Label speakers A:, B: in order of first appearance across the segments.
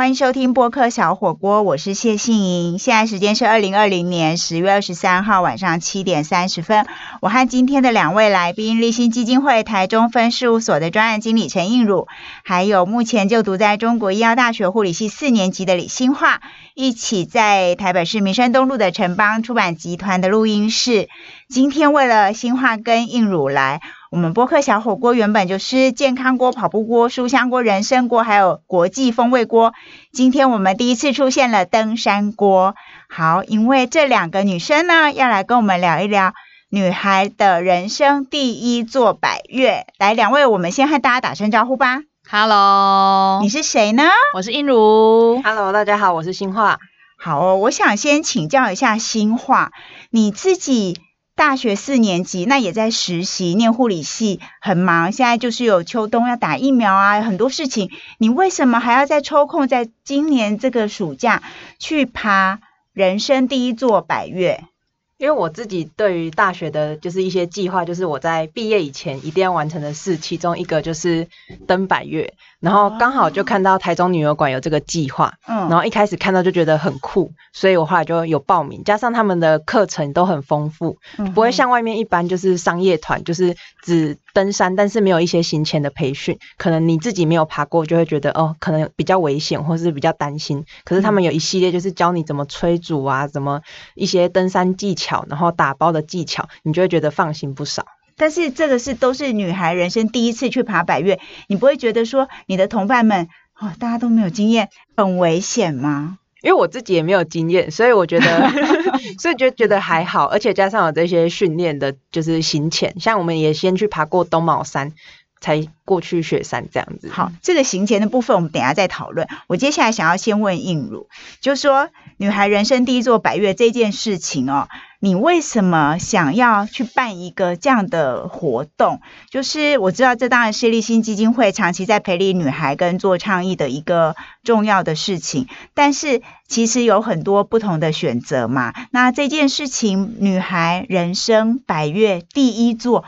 A: 欢迎收听播客小火锅，我是谢杏莹。现在时间是二零二零年十月二十三号晚上七点三十分。我和今天的两位来宾，立新基金会台中分事务所的专案经理陈映汝，还有目前就读在中国医药大学护理系四年级的李新化，一起在台北市民生东路的城邦出版集团的录音室。今天为了新化跟映汝来。我们播客小火锅原本就是健康锅、跑步锅、书香锅、人参锅，还有国际风味锅。今天我们第一次出现了登山锅。好，因为这两个女生呢，要来跟我们聊一聊女孩的人生第一座百越。来，两位，我们先和大家打声招呼吧。
B: Hello，
A: 你是谁呢？
B: 我是英如。
C: Hello，大家好，我是新化。
A: 好，我想先请教一下新化，你自己。大学四年级，那也在实习，念护理系，很忙。现在就是有秋冬要打疫苗啊，很多事情。你为什么还要再抽空，在今年这个暑假去爬人生第一座百岳？
C: 因为我自己对于大学的，就是一些计划，就是我在毕业以前一定要完成的事，其中一个就是登百越，然后刚好就看到台中女儿馆有这个计划，嗯，然后一开始看到就觉得很酷，所以我后来就有报名，加上他们的课程都很丰富，不会像外面一般就是商业团，就是只登山，但是没有一些行前的培训，可能你自己没有爬过，就会觉得哦，可能比较危险，或是比较担心。可是他们有一系列就是教你怎么催煮啊，怎么一些登山技巧。然后打包的技巧，你就会觉得放心不少。
A: 但是这个是都是女孩人生第一次去爬百越，你不会觉得说你的同伴们哦，大家都没有经验，很危险吗？
C: 因为我自己也没有经验，所以我觉得，所以就觉得还好。而且加上有这些训练的，就是行前，像我们也先去爬过东卯山。才过去雪山这样子。
A: 好，这个行前的部分我们等下再讨论。我接下来想要先问应如，就是说女孩人生第一座百月这件事情哦，你为什么想要去办一个这样的活动？就是我知道这当然是立新基金会长期在培育女孩跟做倡议的一个重要的事情，但是其实有很多不同的选择嘛。那这件事情，女孩人生百越第一座。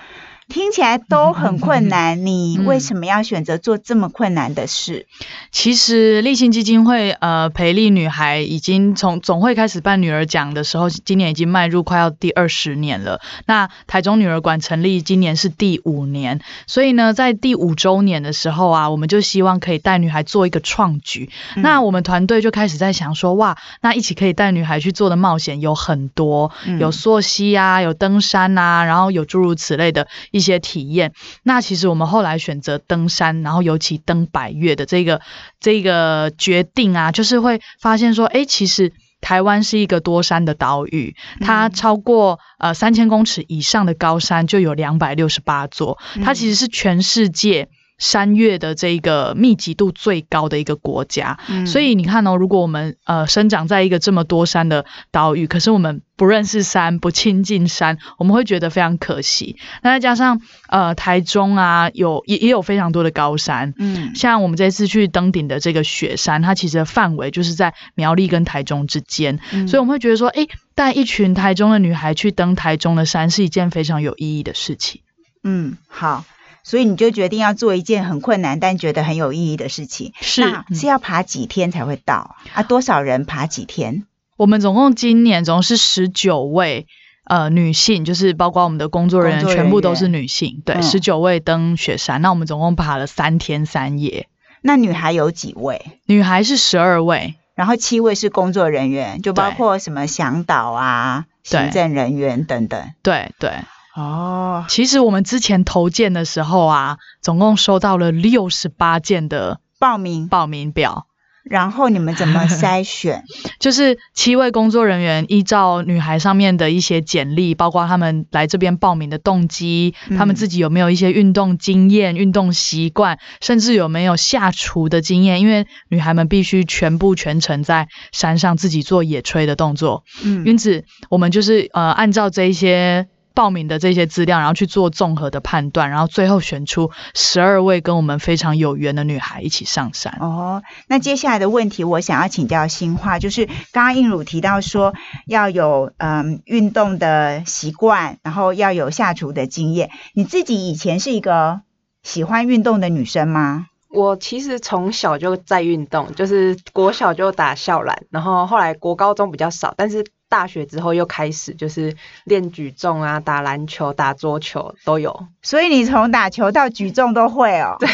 A: 听起来都很困难，你为什么要选择做这么困难的事？
B: 其实立信基金会呃培力女孩已经从总会开始办女儿奖的时候，今年已经迈入快要第二十年了。那台中女儿馆成立今年是第五年，所以呢，在第五周年的时候啊，我们就希望可以带女孩做一个创举。那我们团队就开始在想说，哇，那一起可以带女孩去做的冒险有很多，有溯溪啊，有登山啊，然后有诸如此类的一。些体验，那其实我们后来选择登山，然后尤其登百越的这个这个决定啊，就是会发现说，哎，其实台湾是一个多山的岛屿，它超过呃三千公尺以上的高山就有两百六十八座，它其实是全世界。山岳的这个密集度最高的一个国家，所以你看哦，如果我们呃生长在一个这么多山的岛屿，可是我们不认识山，不亲近山，我们会觉得非常可惜。那再加上呃台中啊，有也也有非常多的高山，嗯，像我们这次去登顶的这个雪山，它其实范围就是在苗栗跟台中之间，所以我们会觉得说，哎，带一群台中的女孩去登台中的山是一件非常有意义的事情。
A: 嗯，好。所以你就决定要做一件很困难但觉得很有意义的事情，
B: 是
A: 是要爬几天才会到啊？多少人爬几天？
B: 我们总共今年总共是十九位呃女性，就是包括我们的工作人员全部都是女性，对，十九位登雪山。那我们总共爬了三天三夜。
A: 那女孩有几位？
B: 女孩是十二位，
A: 然后七位是工作人员，就包括什么向导啊、行政人员等等。
B: 对对。哦，其实我们之前投件的时候啊，总共收到了六十八件的
A: 报名
B: 报名表，
A: 然后你们怎么筛选？
B: 就是七位工作人员依照女孩上面的一些简历，包括他们来这边报名的动机，他们自己有没有一些运动经验、运动习惯，甚至有没有下厨的经验，因为女孩们必须全部全程在山上自己做野炊的动作。嗯，因此我们就是呃按照这一些。报名的这些资料，然后去做综合的判断，然后最后选出十二位跟我们非常有缘的女孩一起上山。
A: 哦，那接下来的问题，我想要请教新化，就是刚刚应汝提到说要有嗯运动的习惯，然后要有下厨的经验。你自己以前是一个喜欢运动的女生吗？
C: 我其实从小就在运动，就是国小就打校篮，然后后来国高中比较少，但是大学之后又开始就是练举重啊，打篮球、打桌球都有。
A: 所以你从打球到举重都会哦。
C: 对。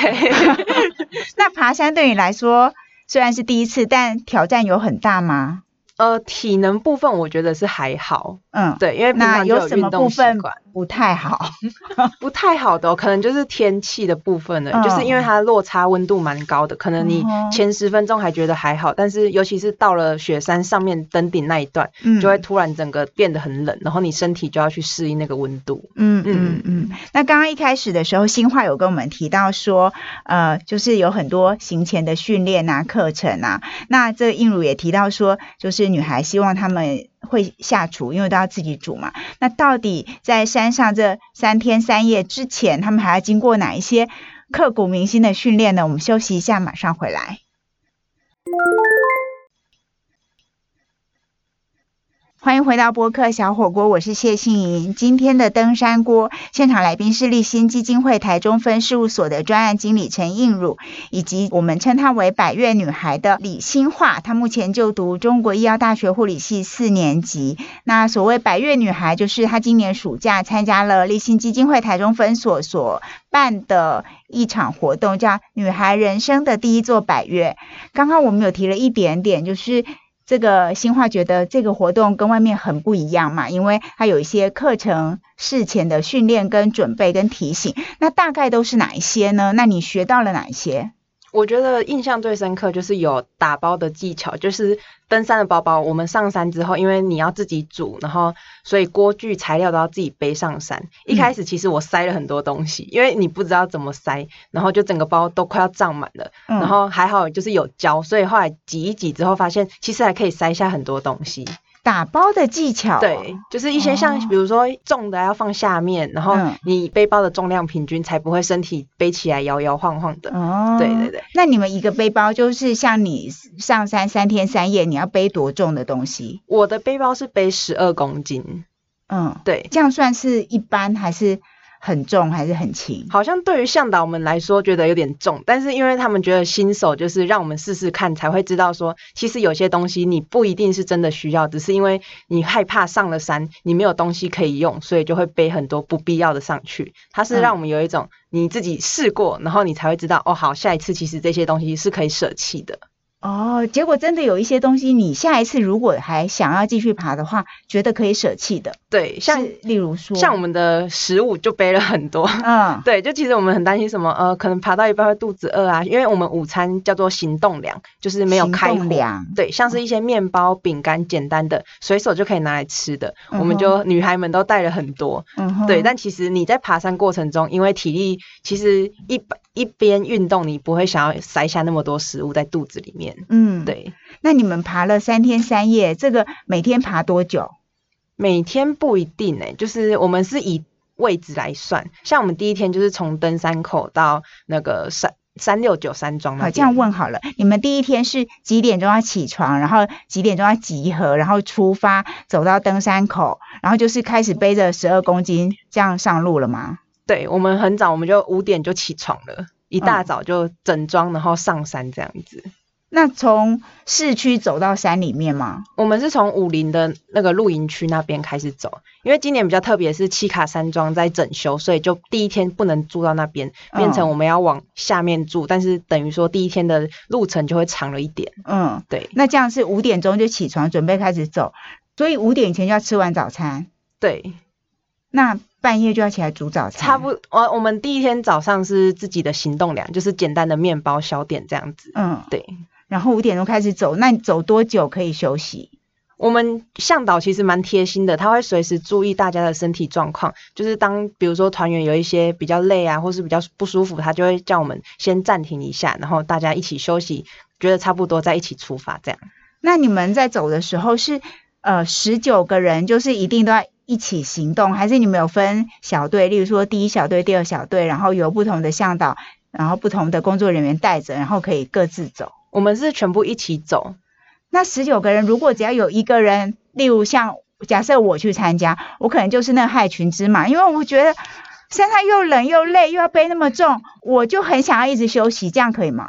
A: 那爬山对你来说虽然是第一次，但挑战有很大吗？
C: 呃，体能部分我觉得是还好，
A: 嗯，
C: 对，因为
A: 那有什么部分不太好？
C: 不太好的，可能就是天气的部分了，就是因为它落差温度蛮高的，可能你前十分钟还觉得还好，但是尤其是到了雪山上面登顶那一段，就会突然整个变得很冷，然后你身体就要去适应那个温度。
A: 嗯嗯嗯。那刚刚一开始的时候，新化有跟我们提到说，呃，就是有很多行前的训练啊、课程啊。那这应如也提到说，就是女孩希望他们。会下厨，因为都要自己煮嘛。那到底在山上这三天三夜之前，他们还要经过哪一些刻骨铭心的训练呢？我们休息一下，马上回来。欢迎回到播客小火锅，我是谢杏莹。今天的登山锅现场来宾是立新基金会台中分事务所的专案经理陈映汝，以及我们称她为百越女孩的李新化。她目前就读中国医药大学护理系四年级。那所谓百越女孩，就是她今年暑假参加了立新基金会台中分所所办的一场活动，叫“女孩人生的第一座百越”。刚刚我们有提了一点点，就是。这个新化觉得这个活动跟外面很不一样嘛，因为它有一些课程事前的训练跟准备跟提醒，那大概都是哪一些呢？那你学到了哪一些？
C: 我觉得印象最深刻就是有打包的技巧，就是登山的包包。我们上山之后，因为你要自己煮，然后所以锅具材料都要自己背上山。一开始其实我塞了很多东西，因为你不知道怎么塞，然后就整个包都快要胀满了。然后还好就是有胶，所以后来挤一挤之后，发现其实还可以塞下很多东西。
A: 打包的技巧，
C: 对，就是一些像比如说重的要放下面，然后你背包的重量平均，才不会身体背起来摇摇晃晃的。哦，对对对。
A: 那你们一个背包就是像你上山三天三夜，你要背多重的东西？
C: 我的背包是背十二公斤。
A: 嗯，
C: 对，
A: 这样算是一般还是？很重还是很轻？
C: 好像对于向导们来说觉得有点重，但是因为他们觉得新手就是让我们试试看，才会知道说，其实有些东西你不一定是真的需要，只是因为你害怕上了山你没有东西可以用，所以就会背很多不必要的上去。它是让我们有一种你自己试过，然后你才会知道哦，好，下一次其实这些东西是可以舍弃的。
A: 哦，结果真的有一些东西，你下一次如果还想要继续爬的话，觉得可以舍弃的。
C: 对，像
A: 例如说，
C: 像我们的食物就背了很多。嗯，对，就其实我们很担心什么，呃，可能爬到一半会肚子饿啊，因为我们午餐叫做行动粮，就是没有开火。对，像是一些面包、饼干，简单的，随手就可以拿来吃的，我们就女孩们都带了很多。嗯，对，但其实你在爬山过程中，因为体力其实一一边运动，你不会想要塞下那么多食物在肚子里面。嗯，对。
A: 那你们爬了三天三夜，这个每天爬多久？
C: 每天不一定诶，就是我们是以位置来算。像我们第一天就是从登山口到那个山三六九山庄。
A: 好，这样问好了，你们第一天是几点钟要起床，然后几点钟要集合，然后出发走到登山口，然后就是开始背着十二公斤这样上路了吗？
C: 对，我们很早，我们就五点就起床了，一大早就整装，然后上山这样子。
A: 那从市区走到山里面吗？
C: 我们是从武林的那个露营区那边开始走，因为今年比较特别，是七卡山庄在整修，所以就第一天不能住到那边，变成我们要往下面住，但是等于说第一天的路程就会长了一点。嗯，对。
A: 那这样是五点钟就起床准备开始走，所以五点前就要吃完早餐。
C: 对。
A: 那半夜就要起来煮早餐。
C: 差不，我我们第一天早上是自己的行动粮，就是简单的面包、小点这样子。嗯，对。
A: 然后五点钟开始走，那你走多久可以休息？
C: 我们向导其实蛮贴心的，他会随时注意大家的身体状况。就是当比如说团员有一些比较累啊，或是比较不舒服，他就会叫我们先暂停一下，然后大家一起休息，觉得差不多再一起出发这样。
A: 那你们在走的时候是呃十九个人，就是一定都要一起行动，还是你们有分小队？例如说第一小队、第二小队，然后由不同的向导，然后不同的工作人员带着，然后可以各自走。
C: 我们是全部一起走，
A: 那十九个人，如果只要有一个人，例如像假设我去参加，我可能就是那害群之马，因为我觉得身上又冷又累，又要背那么重，我就很想要一直休息，这样可以吗？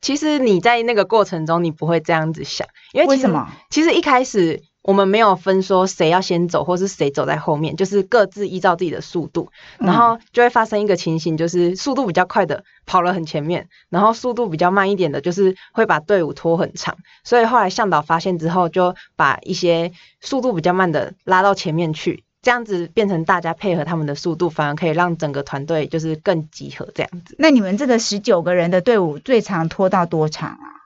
C: 其实你在那个过程中，你不会这样子想，因为
A: 为什么？
C: 其实一开始我们没有分说谁要先走，或是谁走在后面，就是各自依照自己的速度，然后就会发生一个情形，就是速度比较快的跑了很前面，然后速度比较慢一点的，就是会把队伍拖很长。所以后来向导发现之后，就把一些速度比较慢的拉到前面去。这样子变成大家配合他们的速度，反而可以让整个团队就是更集合这样子。
A: 那你们这个十九个人的队伍最长拖到多长啊？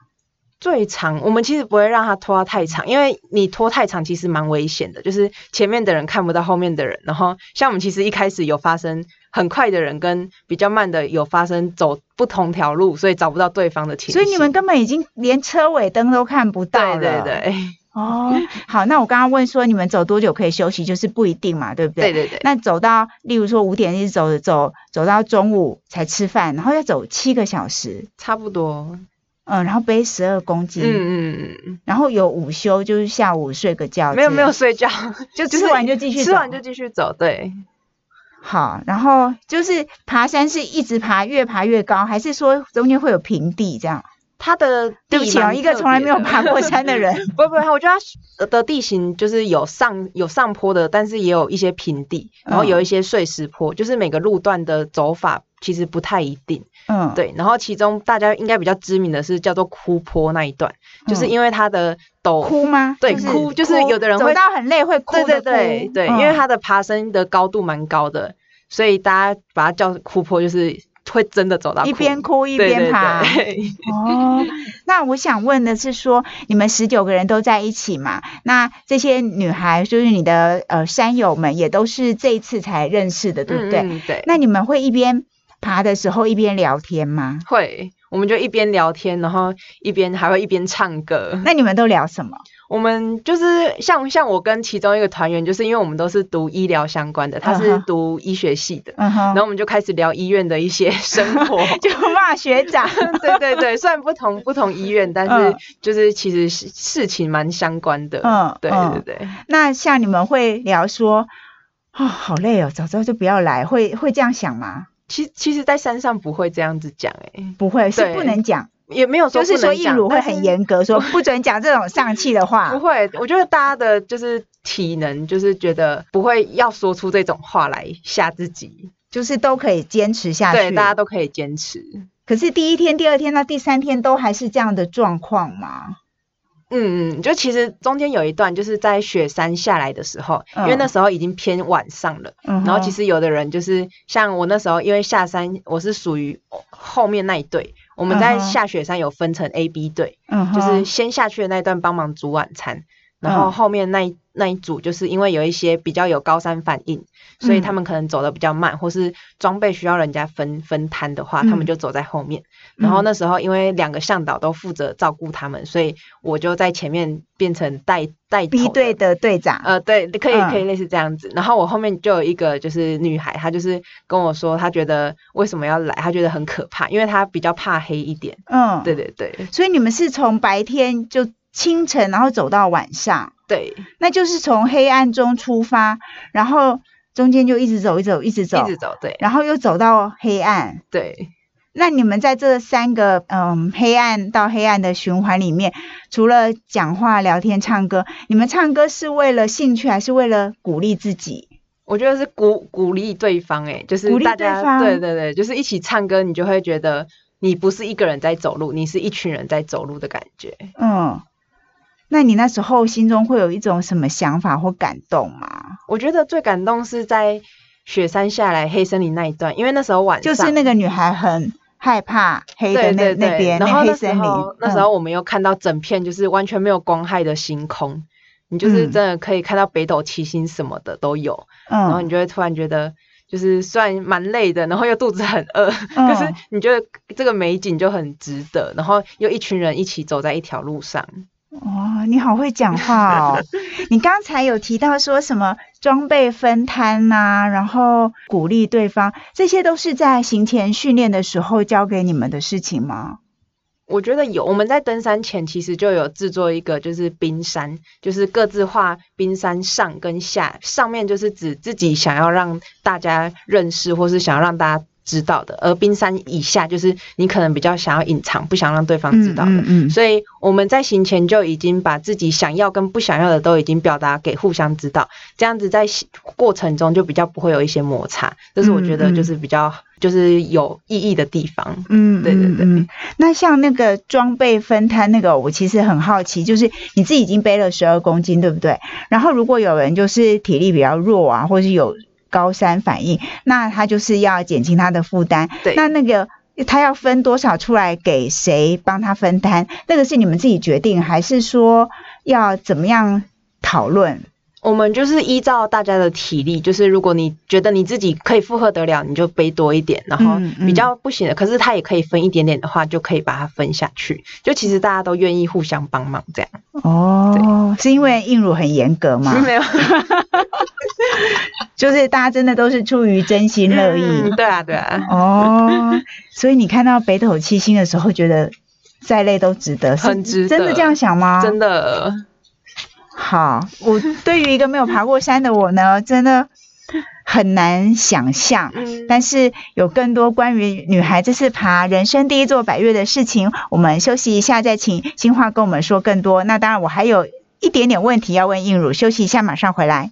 C: 最长我们其实不会让他拖到太长，因为你拖太长其实蛮危险的，就是前面的人看不到后面的人。然后像我们其实一开始有发生很快的人跟比较慢的有发生走不同条路，所以找不到对方的情
A: 所以你们根本已经连车尾灯都看不到
C: 了。对对对。
A: 哦，好，那我刚刚问说你们走多久可以休息，就是不一定嘛，对不
C: 对？对对对。
A: 那走到，例如说五点一直走走走到中午才吃饭，然后要走七个小时，
C: 差不多。
A: 嗯，然后背十二公斤。嗯嗯嗯。然后有午休，就是下午睡个觉。
C: 没有没有睡觉，
A: 就吃完就继续
C: 吃完就继续走。对。
A: 好，然后就是爬山是一直爬，越爬越高，还是说中间会有平地这样？
C: 它的
A: 对不起啊，一个从来没有爬过山的人，
C: 不不，我觉得它的地形就是有上有上坡的，但是也有一些平地，然后有一些碎石坡，就是每个路段的走法其实不太一定。嗯，对。然后其中大家应该比较知名的是叫做哭坡那一段，就是因为它的陡
A: 哭吗？
C: 对，哭就是有的人会
A: 走到很累会哭。
C: 对对对对，因为它的爬升的高度蛮高的，所以大家把它叫哭坡，就是。会真的走到
A: 一边哭一边爬 哦。那我想问的是，说你们十九个人都在一起嘛？那这些女孩就是你的呃山友们，也都是这一次才认识的，对不对？
C: 对。
A: 那你们会一边爬的时候一边聊天吗？
C: 会，我们就一边聊天，然后一边还会一边唱歌。
A: 那你们都聊什么？
C: 我们就是像像我跟其中一个团员，就是因为我们都是读医疗相关的，他是读医学系的，然后我们就开始聊医院的一些生活，
A: 就骂学长。
C: 对对对，虽然不同不同医院，但是就是其实事情蛮相关的。嗯，对对对。
A: 那像你们会聊说，哦，好累哦，早知道就不要来，会会这样想吗？
C: 其其实，在山上不会这样子讲，哎，
A: 不会，是不能讲。
C: 也没有说，
A: 就是说印鲁会很严格，说不准讲这种丧气的话。
C: 不会，我觉得大家的就是体能，就是觉得不会要说出这种话来吓自己，
A: 就是都可以坚持下去。
C: 对，大家都可以坚持。
A: 可是第一天、第二天到第三天都还是这样的状况吗？
C: 嗯嗯，就其实中间有一段就是在雪山下来的时候，因为那时候已经偏晚上了，然后其实有的人就是像我那时候，因为下山我是属于后面那一队。我们在下雪山有分成 A、B 队，就是先下去的那一段帮忙煮晚餐，然后后面那一那一组就是因为有一些比较有高山反应，所以他们可能走的比较慢，或是装备需要人家分分摊的话，他们就走在后面。然后那时候因为两个向导都负责照顾他们，所以我就在前面变成带带
A: B 队的队长。
C: 呃，对，可以可以类似这样子。然后我后面就有一个就是女孩，她就是跟我说，她觉得为什么要来，她觉得很可怕，因为她比较怕黑一点。嗯，对对对。
A: 所以你们是从白天就清晨，然后走到晚上。
C: 对，
A: 那就是从黑暗中出发，然后中间就一直走，一直走，一直走，
C: 一直走。对，
A: 然后又走到黑暗。
C: 对。
A: 那你们在这三个嗯黑暗到黑暗的循环里面，除了讲话、聊天、唱歌，你们唱歌是为了兴趣还是为了鼓励自己？
C: 我觉得是鼓鼓励对方，哎，就是
A: 鼓励对方，
C: 对对对，就是一起唱歌，你就会觉得你不是一个人在走路，你是一群人在走路的感觉。嗯，
A: 那你那时候心中会有一种什么想法或感动吗？
C: 我觉得最感动是在雪山下来黑森林那一段，因为那时候晚
A: 上就是那个女孩很。害怕黑的那那边，
C: 然
A: 后那时
C: 候那时候我们又看到整片就是完全没有光害的星空，你就是真的可以看到北斗七星什么的都有，然后你就会突然觉得就是虽然蛮累的，然后又肚子很饿，可是你觉得这个美景就很值得，然后又一群人一起走在一条路上。
A: 哇，你好会讲话哦！你刚才有提到说什么装备分摊呐，然后鼓励对方，这些都是在行前训练的时候教给你们的事情吗？
C: 我觉得有，我们在登山前其实就有制作一个，就是冰山，就是各自画冰山上跟下，上面就是指自己想要让大家认识，或是想要让大家。知道的，而冰山以下就是你可能比较想要隐藏，不想让对方知道的。嗯嗯。所以我们在行前就已经把自己想要跟不想要的都已经表达给互相知道，这样子在过程中就比较不会有一些摩擦。这是我觉得就是比较就是有意义的地方。嗯，对对对。
A: 那像那个装备分摊那个，我其实很好奇，就是你自己已经背了十二公斤，对不对？然后如果有人就是体力比较弱啊，或是有。高山反应，那他就是要减轻他的负担。
C: 对，
A: 那那个他要分多少出来给谁帮他分担？那个是你们自己决定，还是说要怎么样讨论？
C: 我们就是依照大家的体力，就是如果你觉得你自己可以负荷得了，你就背多一点；然后比较不行的，可是他也可以分一点点的话，就可以把它分下去。就其实大家都愿意互相帮忙这样。
A: 哦，是因为硬乳很严格吗？
C: 没有。
A: 就是大家真的都是出于真心乐意，
C: 对啊对啊。
A: 哦，所以你看到北斗七星的时候，觉得再累都值得，
C: 很值得。
A: 真的这样想吗？
C: 真的。
A: 好，我对于一个没有爬过山的我呢，真的很难想象。但是有更多关于女孩这次爬人生第一座百越的事情，我们休息一下再请金花跟我们说更多。那当然，我还有一点点问题要问映乳，休息一下，马上回来。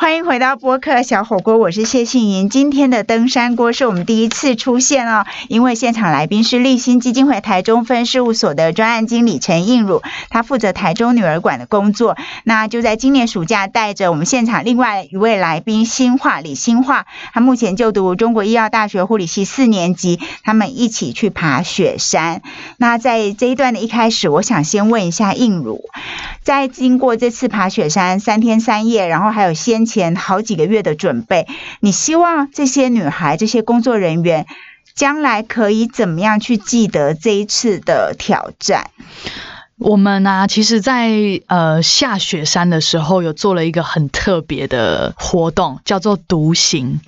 A: 欢迎回到播客小火锅，我是谢杏莹。今天的登山锅是我们第一次出现哦，因为现场来宾是立新基金会台中分事务所的专案经理陈映汝，他负责台中女儿馆的工作。那就在今年暑假，带着我们现场另外一位来宾新化李新化，他目前就读中国医药大学护理系四年级，他们一起去爬雪山。那在这一段的一开始，我想先问一下映汝，在经过这次爬雪山三天三夜，然后还有先。前好几个月的准备，你希望这些女孩、这些工作人员将来可以怎么样去记得这一次的挑战？
B: 我们呢，其实，在呃下雪山的时候，有做了一个很特别的活动，叫做独行。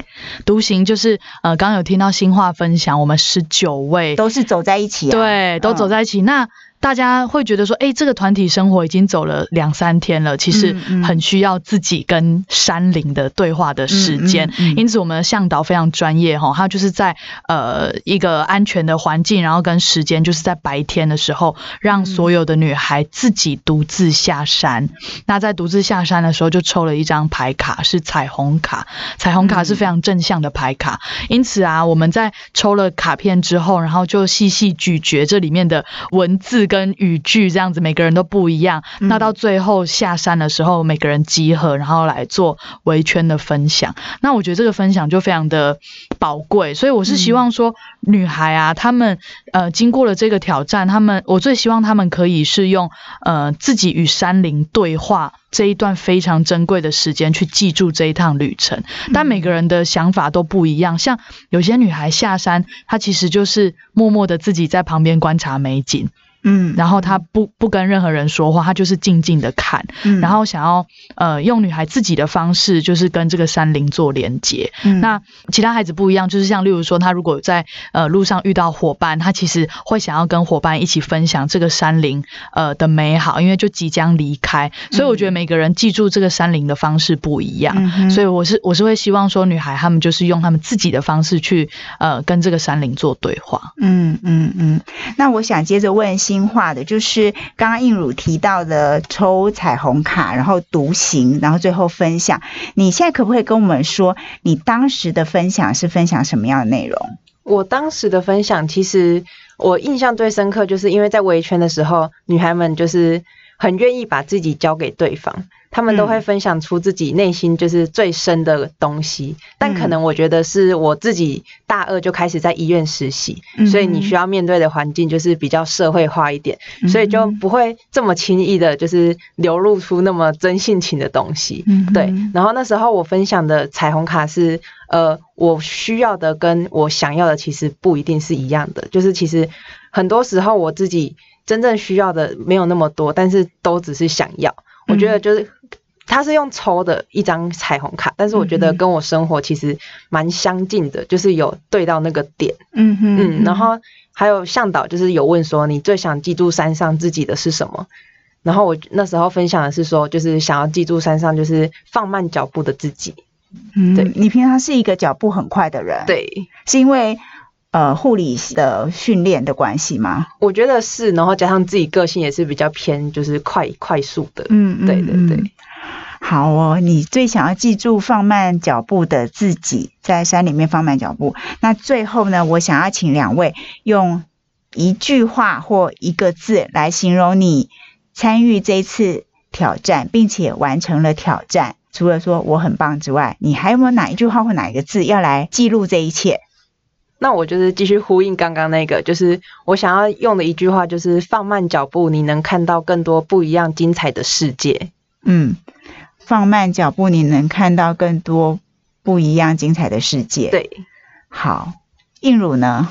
B: 独行就是呃，刚刚有听到新话分享，我们十九位
A: 都是走在一起，
B: 对，都走在一起。那大家会觉得说，哎，这个团体生活已经走了两三天了，其实很需要自己跟山林的对话的时间。因此，我们的向导非常专业哈，他就是在呃一个安全的环境，然后跟时间，就是在白天的时候，让所有的女孩自己独自下山。那在独自下山的时候，就抽了一张牌卡，是彩虹卡。彩虹卡是非常正向的牌卡。因此啊，我们在抽了卡片之后，然后就细细咀嚼这里面的文字。跟语句这样子，每个人都不一样。那到最后下山的时候，每个人集合，然后来做围圈的分享。那我觉得这个分享就非常的宝贵。所以我是希望说，女孩啊，她们呃经过了这个挑战，她们我最希望她们可以是用呃自己与山林对话这一段非常珍贵的时间去记住这一趟旅程。但每个人的想法都不一样。像有些女孩下山，她其实就是默默的自己在旁边观察美景。嗯，然后他不不跟任何人说话，他就是静静的看，然后想要呃用女孩自己的方式，就是跟这个山林做连接。那其他孩子不一样，就是像例如说，他如果在呃路上遇到伙伴，他其实会想要跟伙伴一起分享这个山林呃的美好，因为就即将离开。所以我觉得每个人记住这个山林的方式不一样，所以我是我是会希望说，女孩她们就是用她们自己的方式去呃跟这个山林做对话。
A: 嗯嗯嗯，那我想接着问。新化的，就是刚刚应汝提到的抽彩虹卡，然后独行，然后最后分享。你现在可不可以跟我们说，你当时的分享是分享什么样的内容？
C: 我当时的分享，其实我印象最深刻，就是因为在围圈的时候，女孩们就是很愿意把自己交给对方。他们都会分享出自己内心就是最深的东西，但可能我觉得是我自己大二就开始在医院实习，所以你需要面对的环境就是比较社会化一点，所以就不会这么轻易的，就是流露出那么真性情的东西。对，然后那时候我分享的彩虹卡是，呃，我需要的跟我想要的其实不一定是一样的，就是其实很多时候我自己真正需要的没有那么多，但是都只是想要。我觉得就是。它是用抽的一张彩虹卡，但是我觉得跟我生活其实蛮相近的，就是有对到那个点。嗯嗯，然后还有向导就是有问说，你最想记住山上自己的是什么？然后我那时候分享的是说，就是想要记住山上就是放慢脚步的自己。
A: 嗯，对你平常是一个脚步很快的人，
C: 对，
A: 是因为呃护理的训练的关系吗？
C: 我觉得是，然后加上自己个性也是比较偏就是快快速的，嗯，对对对。
A: 好哦，你最想要记住放慢脚步的自己，在山里面放慢脚步。那最后呢，我想要请两位用一句话或一个字来形容你参与这次挑战，并且完成了挑战。除了说我很棒之外，你还有没有哪一句话或哪一个字要来记录这一切？
C: 那我就是继续呼应刚刚那个，就是我想要用的一句话，就是放慢脚步，你能看到更多不一样精彩的世界。嗯，
A: 放慢脚步，你能看到更多不一样精彩的世界。
C: 对，
A: 好，映乳呢？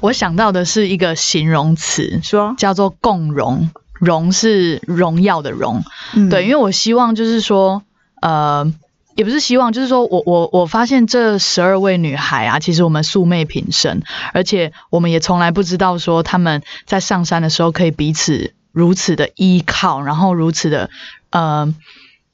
B: 我想到的是一个形容词，
A: 说
B: 叫做共荣，荣是荣耀的荣。对，因为我希望就是说。呃，也不是希望，就是说我我我发现这十二位女孩啊，其实我们素昧平生，而且我们也从来不知道说她们在上山的时候可以彼此如此的依靠，然后如此的呃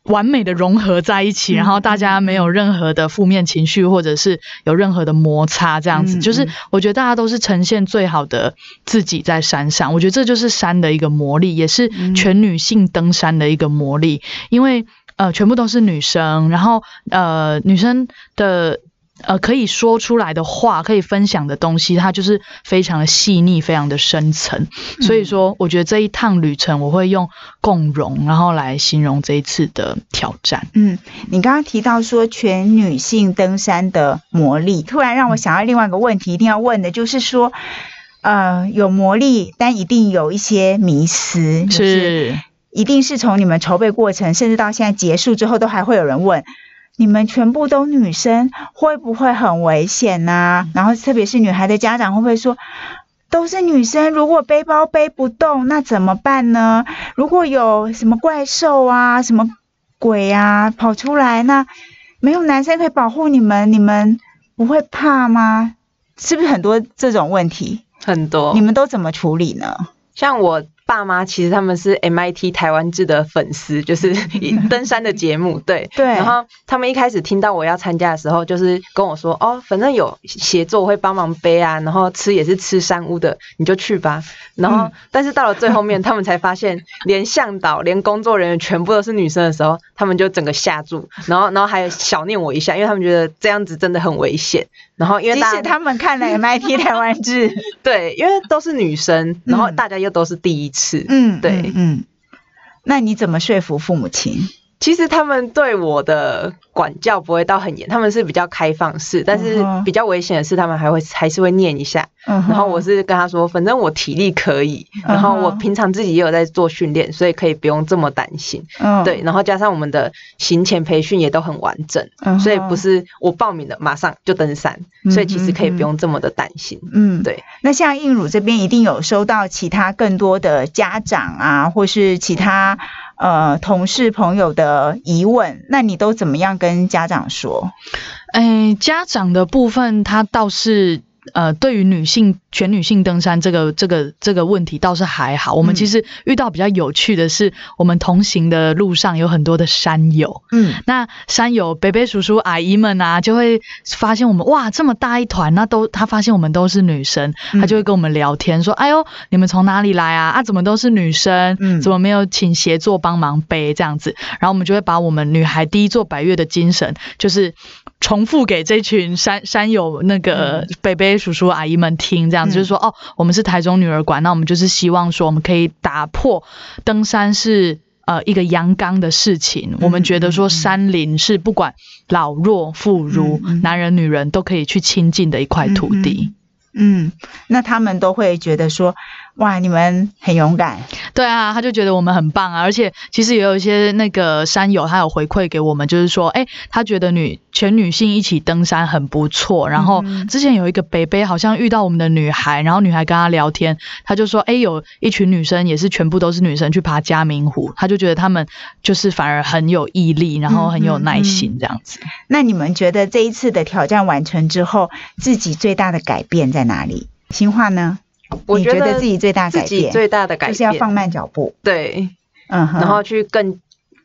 B: 完美的融合在一起，然后大家没有任何的负面情绪，或者是有任何的摩擦，这样子，就是我觉得大家都是呈现最好的自己在山上，我觉得这就是山的一个魔力，也是全女性登山的一个魔力，因为。呃，全部都是女生，然后呃，女生的呃可以说出来的话，可以分享的东西，它就是非常的细腻，非常的深层。所以说，我觉得这一趟旅程，我会用共融，然后来形容这一次的挑战。
A: 嗯，你刚刚提到说全女性登山的魔力，突然让我想到另外一个问题，一定要问的就是说，呃，有魔力，但一定有一些迷思，
B: 是。
A: 一定是从你们筹备过程，甚至到现在结束之后，都还会有人问：你们全部都女生，会不会很危险呢？然后，特别是女孩的家长会不会说：都是女生，如果背包背不动，那怎么办呢？如果有什么怪兽啊、什么鬼啊跑出来，那没有男生可以保护你们，你们不会怕吗？是不是很多这种问题？
C: 很多，
A: 你们都怎么处理呢？
C: 像我。爸妈其实他们是 MIT 台湾制的粉丝，就是 登山的节目，对
A: 对。
C: 然后他们一开始听到我要参加的时候，就是跟我说：“哦，反正有协作会帮忙背啊，然后吃也是吃山屋的，你就去吧。”然后，但是到了最后面，他们才发现，连向导、连工作人员全部都是女生的时候，他们就整个吓住，然后，然后还小念我一下，因为他们觉得这样子真的很危险。然后，因为
A: 即使他们看了 MIT 台湾制，
C: 对，因为都是女生，然后大家又都是第一次，嗯，对，嗯，
A: 那你怎么说服父母亲？
C: 其实他们对我的管教不会到很严，他们是比较开放式，但是比较危险的是，他们还会还是会念一下。然后我是跟他说，反正我体力可以，然后我平常自己也有在做训练，所以可以不用这么担心。对，然后加上我们的行前培训也都很完整，所以不是我报名的马上就登山，所以其实可以不用这么的担心。嗯，对。
A: 那像应汝这边一定有收到其他更多的家长啊，或是其他。呃，同事朋友的疑问，那你都怎么样跟家长说？
B: 哎，家长的部分，他倒是。呃，对于女性全女性登山这个这个这个问题倒是还好。我们其实遇到比较有趣的是，我们同行的路上有很多的山友。嗯，那山友北北叔叔阿姨们啊，就会发现我们哇这么大一团，那都他发现我们都是女生，他就会跟我们聊天说：“哎呦，你们从哪里来啊？啊，怎么都是女生？嗯，怎么没有请协作帮忙背这样子？”然后我们就会把我们女孩第一座百月的精神，就是重复给这群山山友那个北北。叔叔阿姨们听这样子，就是说哦，我们是台中女儿馆，那我们就是希望说，我们可以打破登山是呃一个阳刚的事情。我们觉得说，山林是不管老弱妇孺、男人女人都可以去亲近的一块土地。
A: 嗯，那他们都会觉得说，哇，你们很勇敢。
B: 对啊，他就觉得我们很棒啊，而且其实也有一些那个山友，他有回馈给我们，就是说，哎，他觉得女。全女性一起登山很不错。然后之前有一个北北好像遇到我们的女孩，然后女孩跟他聊天，他就说，哎，有一群女生也是全部都是女生去爬嘉明湖，他就觉得他们就是反而很有毅力，然后很有耐心这样子。
A: 那你们觉得这一次的挑战完成之后，自己最大的改变在哪里？新化呢？
C: 我觉
A: 得自己最大改变，
C: 最大的改变
A: 就是要放慢脚步。
C: 对，嗯，然后去更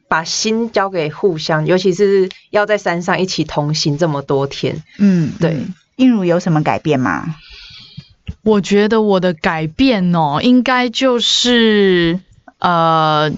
C: 把心交给互相，尤其是要在山上一起同行这么多天。嗯，对。
A: 映如有什么改变吗？
B: 我觉得我的改变哦，应该就是呃。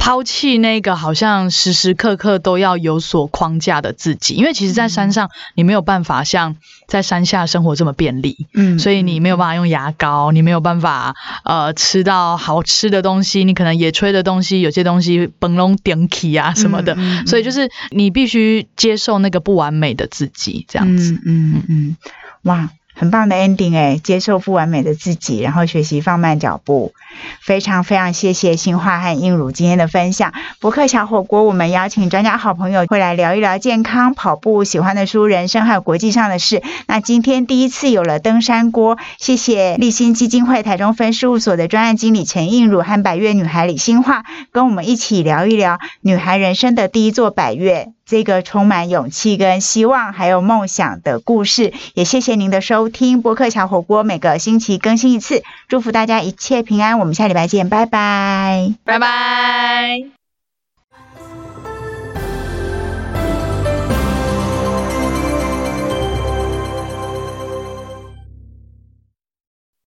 B: 抛弃那个好像时时刻刻都要有所框架的自己，因为其实，在山上你没有办法像在山下生活这么便利，嗯，所以你没有办法用牙膏，你没有办法呃吃到好吃的东西，你可能野炊的东西有些东西崩隆点起啊什么的，所以就是你必须接受那个不完美的自己，这样子，嗯嗯，
A: 哇。很棒的 ending 哎，接受不完美的自己，然后学习放慢脚步。非常非常谢谢新化和映如今天的分享。博客小火锅，我们邀请专家好朋友会来聊一聊健康、跑步、喜欢的书、人生还有国际上的事。那今天第一次有了登山锅，谢谢立新基金会台中分事务所的专案经理陈映如和百越女孩李新化，跟我们一起聊一聊女孩人生的第一座百越。这个充满勇气、跟希望还有梦想的故事，也谢谢您的收听。播客小火锅每个星期更新一次，祝福大家一切平安。我们下礼拜见，拜拜，
C: 拜拜。